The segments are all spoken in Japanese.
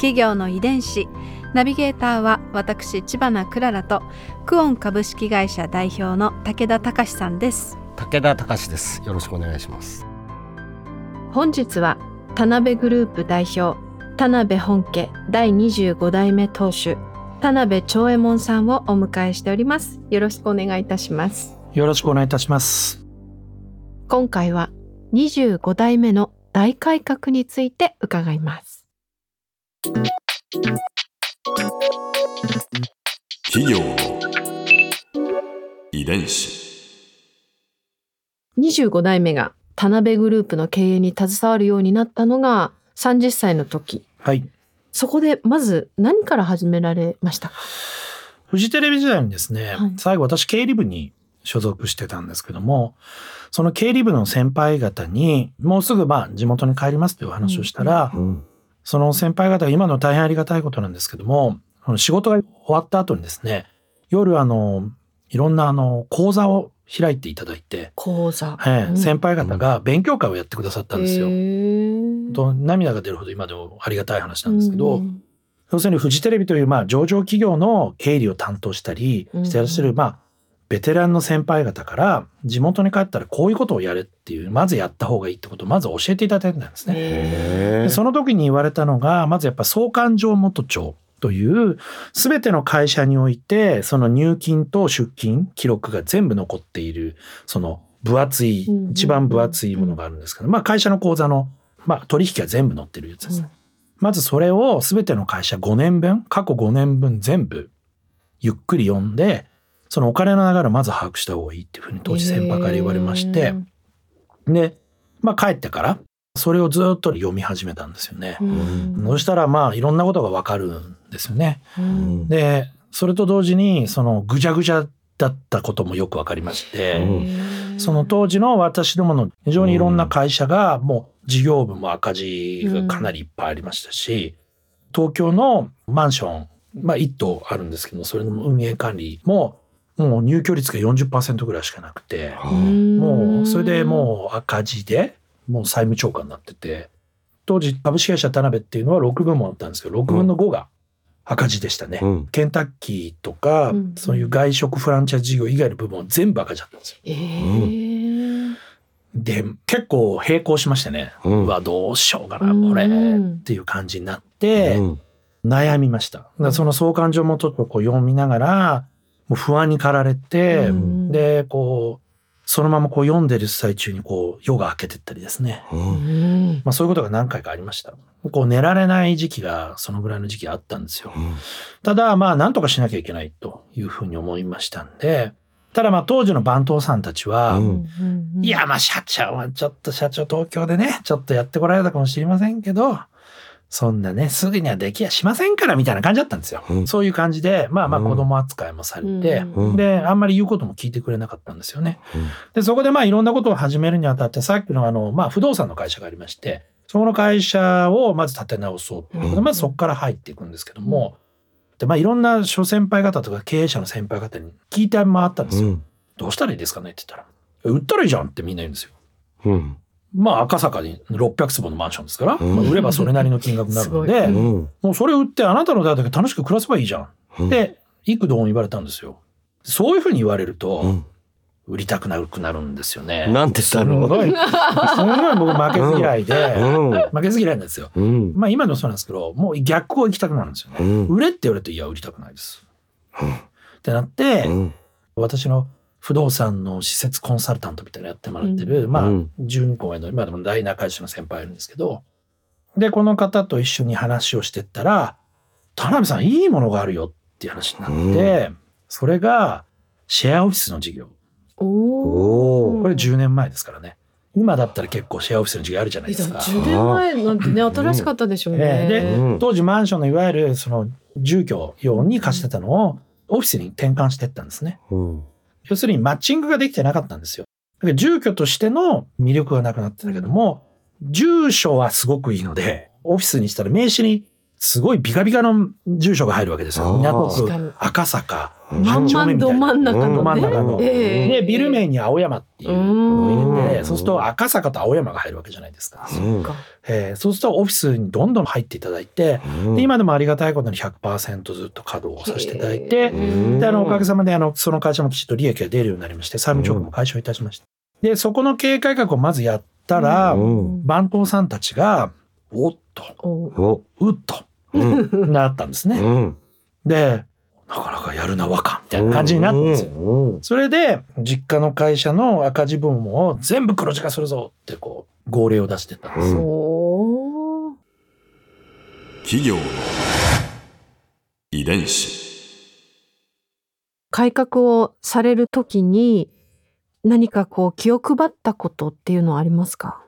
企業の遺伝子。ナビゲーターは私千葉なクララとクオン株式会社代表の武田隆さんです。武田隆です。よろしくお願いします。本日は田辺グループ代表田辺本家第25代目当主田辺長右衛門さんをお迎えしております。よろしくお願いいたします。よろしくお願いいたします。今回は25代目の大改革について伺います企業の遺伝子。25代目が田辺グループの経営に携わるようになったのが30歳の時はい。そこでまず何から始められましたか？フジテレビ時代にですね、はい最後私経理部に所属してたんですけども、その経理部の先輩方に、もうすぐまあ地元に帰りますというお話をしたら、うんその先輩方が今の大変ありがたいことなんですけども、仕事が終わった後にですね、夜あの、いろんなあの、講座を開いていただいて、講座。ええうん。先輩方が勉強会をやってくださったんですよ。と涙が出るほど今でもありがたい話なんですけど、うん。要するにフジテレビというまあ上場企業の経理を担当したりしてらっしゃるまあベテランの先輩方から地元に帰ったらこういうことをやれっていうまずやった方がいいってことをまず教えていただいたんですね。その時に言われたのがまずやっぱ総勘定元帳という全ての会社においてその入金と出金記録が全部残っているその分厚い一番分厚いものがあるんですけどまあ会社の口座のまあ取引が全部載ってるやつですね。まずそれを全ての会社5年分、過去5年分全部ゆっくり読んで、そのお金の流れをまず把握した方がいいっていうふうに当時先輩から言われまして、で、まあ帰ってからそれをずっと読み始めたんですよね。うん。そしたらまあいろんなことがわかるんですよね。うん。で、それと同時にそのぐちゃぐちゃだったこともよくわかりまして、うんその当時の私どもの非常にいろんな会社がもう事業部も赤字がかなりいっぱいありましたし、東京のマンション、まあ一棟あるんですけど、それの運営管理ももう入居率が40%ぐらいしかなくて、もうそれでもう赤字でもう債務超過になってて、当時株式会社田辺っていうのは6部門あったんですけど、6分の5が赤字でしたね。うん。ケンタッキーとか、うん。そういう外食フランチャイズ事業以外の部門は全部赤字だったんですよ。えー。で、結構並行しましてね、ううんわ、どうしようかな、これ、うん。っていう感じになって、うん。悩みました。その相関上もちょっとこう読みながら、もう不安に駆られて、うんで、こう、そのままこう読んでる最中にこう夜が明けてったりですね。うんうんまあそういうことが何回かありました。こう寝られない時期がそのぐらいの時期あったんですよ。ただまあ何とかしなきゃいけないというふうに思いましたんで、ただまあ当時の番頭さんたちは、うんいや、まあ、社長はちょっと社長東京でね、ちょっとやってこられたかもしれませんけど、そんなね、すぐにはできやしませんから、みたいな感じだったんですよ。うんそういう感じで、まあまあうん子供扱いもされて、うんで、あんまり言うことも聞いてくれなかったんですよね。で、そこでまあいろんなことを始めるにあたって、さっきのあの、まあ不動産の会社がありまして、そこの会社をまず立て直そうということで、うんまずそこから入っていくんですけども、で、まあいろんな諸先輩方とか経営者の先輩方に聞いて回ったんですよ。うんどうしたらいいですかねって言ったら、え売ったらいいじゃんってみんな言うんですよ。うんまあ赤坂に600坪のマンションですから、うん。まあ売ればそれなりの金額になるので、うん。もうそれ売ってあなたの代だけ楽しく暮らせばいいじゃん。うん。で、幾度も言われたんですよ。そういうふうに言われると、うん。売りたくなくなるんですよね。なんて言ったの？すごい、すごい僕負けず嫌いで、うん。負けず嫌いなんですよ。うん。まあ今でもそうなんですけど、もう逆を行きたくなるんですよね。うん。売れって言われて、いや、売りたくないです。ってなって、うん。私の不動産の施設コンサルタントみたいなのやってもらってる、まあ、うん12個上の今でも大仲良しの先輩いるんですけど、で、この方と一緒に話をしてったら、田辺さんいいものがあるよっていう話になって、それがシェアオフィスの事業。おおおこれ10年前ですからね。今だったら結構シェアオフィスの事業あるじゃないですか。10年前なんてね新しかったでしょうね。ええでうん当時マンションのいわゆるその住居用に貸してたのをオフィスに転換していったんですね。うん。要するにマッチングができてなかったんですよ。だから住居としての魅力がなくなってたけども、住所はすごくいいので、オフィスにしたら名刺にすごいビカビカの住所が入るわけですよ。港区、赤坂、まん。まんど八丁目みたいな。真ん中うんのね。真ん。中のええで、ビル名に青山っていうのを入れて、うんそうすると赤坂と青山が入るわけじゃないですか。うんか。えーそうするとオフィスにどんどん入っていただいて、うん。で今でもありがたいことに100%ずっと稼働をさせていただいて、うん。で、あの、おかげさまで、あの、その会社もきちっと利益が出るようになりまして、債務直後も解消いたしました。で、そこの経営改革をまずやったら、うん。番頭さんたちが、おっと、お。っと、うん。なったんですね。うん。で、なかなかやるな若みたいな感じになったんですよ。うん。それで、実家の会社の赤字分を全部黒字化するぞって、こう、号令を出してたんです。うんお企業の遺伝子改革をされるときに何かこう気を配ったことっていうのはありますか、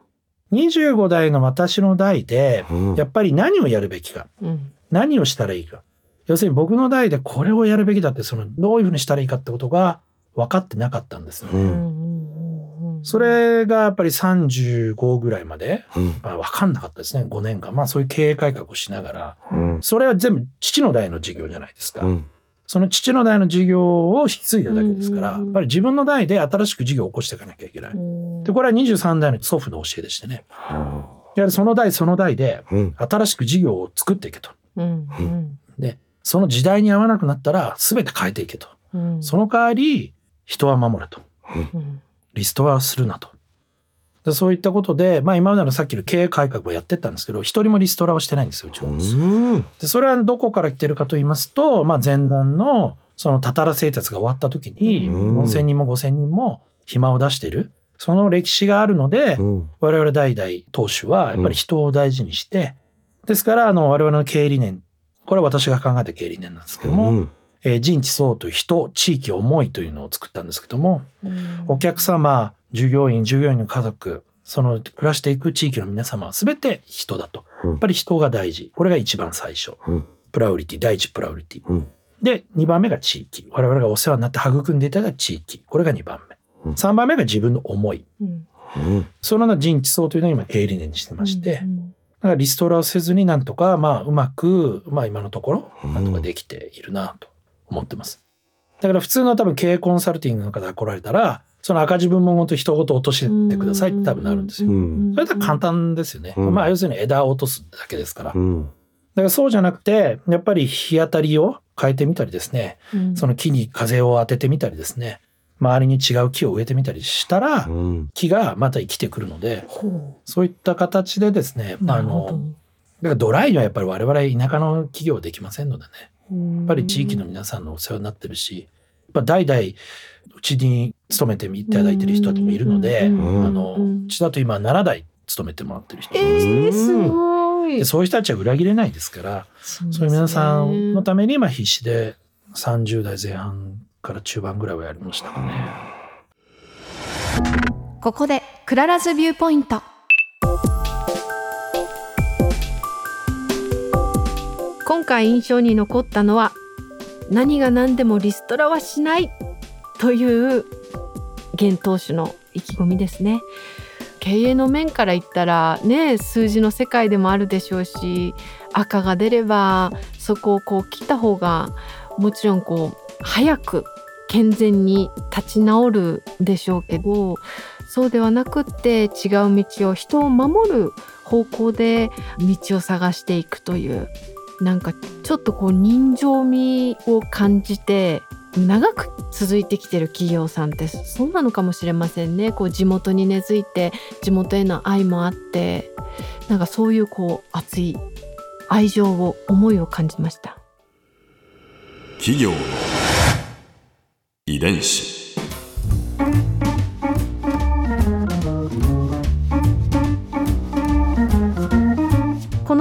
25代の私の代で、うんやっぱり何をやるべきか、うん何をしたらいいか。要するに僕の代でこれをやるべきだって、その、どういうふうにしたらいいかってことが分かってなかったんですよね。う。うんそれがやっぱり35ぐらいまで、うん。まあ、分かんなかったですね。5年間。まあそういう経営改革をしながら。うん。それは全部父の代の事業じゃないですか。うん。その父の代の事業を引き継いだだけですから、やっぱり自分の代で新しく事業を起こしていかなきゃいけない。うんで、これは23代の祖父の教えでしてね。やはりその代その代でうん。新しく事業を作っていけと。で、その時代に合わなくなったら全て変えていけと。うんその代わり人は守れと。うんリストはするなと。でそういったことで、まあ今までのさっきの経営改革をやってったんですけど、一人もリストラをしてないんですよ、うちは。うん。でそれはどこから来てるかと言いますと、まあ前段のそのたたら製鉄が終わった時に、うん4000人も5000人も暇を出している。その歴史があるので、うん。我々代々当主はやっぱり人を大事にして、ですから、あの、我々の経営理念、これは私が考えた経営理念なんですけども、うん。えー人地層という人、地域思いというのを作ったんですけども、うんお客様、従業員、従業員の家族、その暮らしていく地域の皆様は全て人だと。うんやっぱり人が大事。これが一番最初。うん。プラウリティ、第一プラウリティ。うん。で、2番目が地域。我々がお世話になって育んでいただいた地域。これが2番目。うん3番目が自分の思い。うんうん。そのような人地層というのを今経営理念にしてまして、うんだからリストラをせずになんとか、まあ、うまく、まあ、今のところ、うんなんとかできているなと思ってます。だから普通の多分経営コンサルティングの方が来られたら、その赤字分もごと一言落としてくださいって多分なるんですよ。うんそれだったら簡単ですよね。うんまあ、要するに枝を落とすだけですから。だうん。からそうじゃなくて、やっぱり日当たりを変えてみたりですね、うんその木に風を当ててみたりですね、周りに違う木を植えてみたりしたら、うん。木がまた生きてくるので、ほそういった形でですね、あの、だからドライにはやっぱり我々田舎の企業できませんのでね。ややっぱり地域の皆さんのお世話になってるし、やっぱ代々うちに勤めていただいてる人たちもいるので、あうん。の、うちだと今7代勤めてもらってる人えー、すごい。でそういう人たちは裏切れないですから、そうそういう皆さんのたために今必死で30代前半から中盤ぐらいはやりましたかね。ここでクララズビューポイント今回印象に残ったのは何が何でもリストラはしないという現当主の意気込みですね。経営の面から言ったらね数字の世界でもあるでしょうし赤が出ればそこをこう切った方がもちろんこう早く健全に立ち直るでしょうけどそうではなくって違う道を人を守る方向で道を探していくというなんかちょっとこう人情味を感じて長く続いてきてる企業さんってそうなのかもしれませんねこう地元に根付いて地元への愛もあってなんかそういうこう熱い愛情を思いを感じました。企業の遺伝子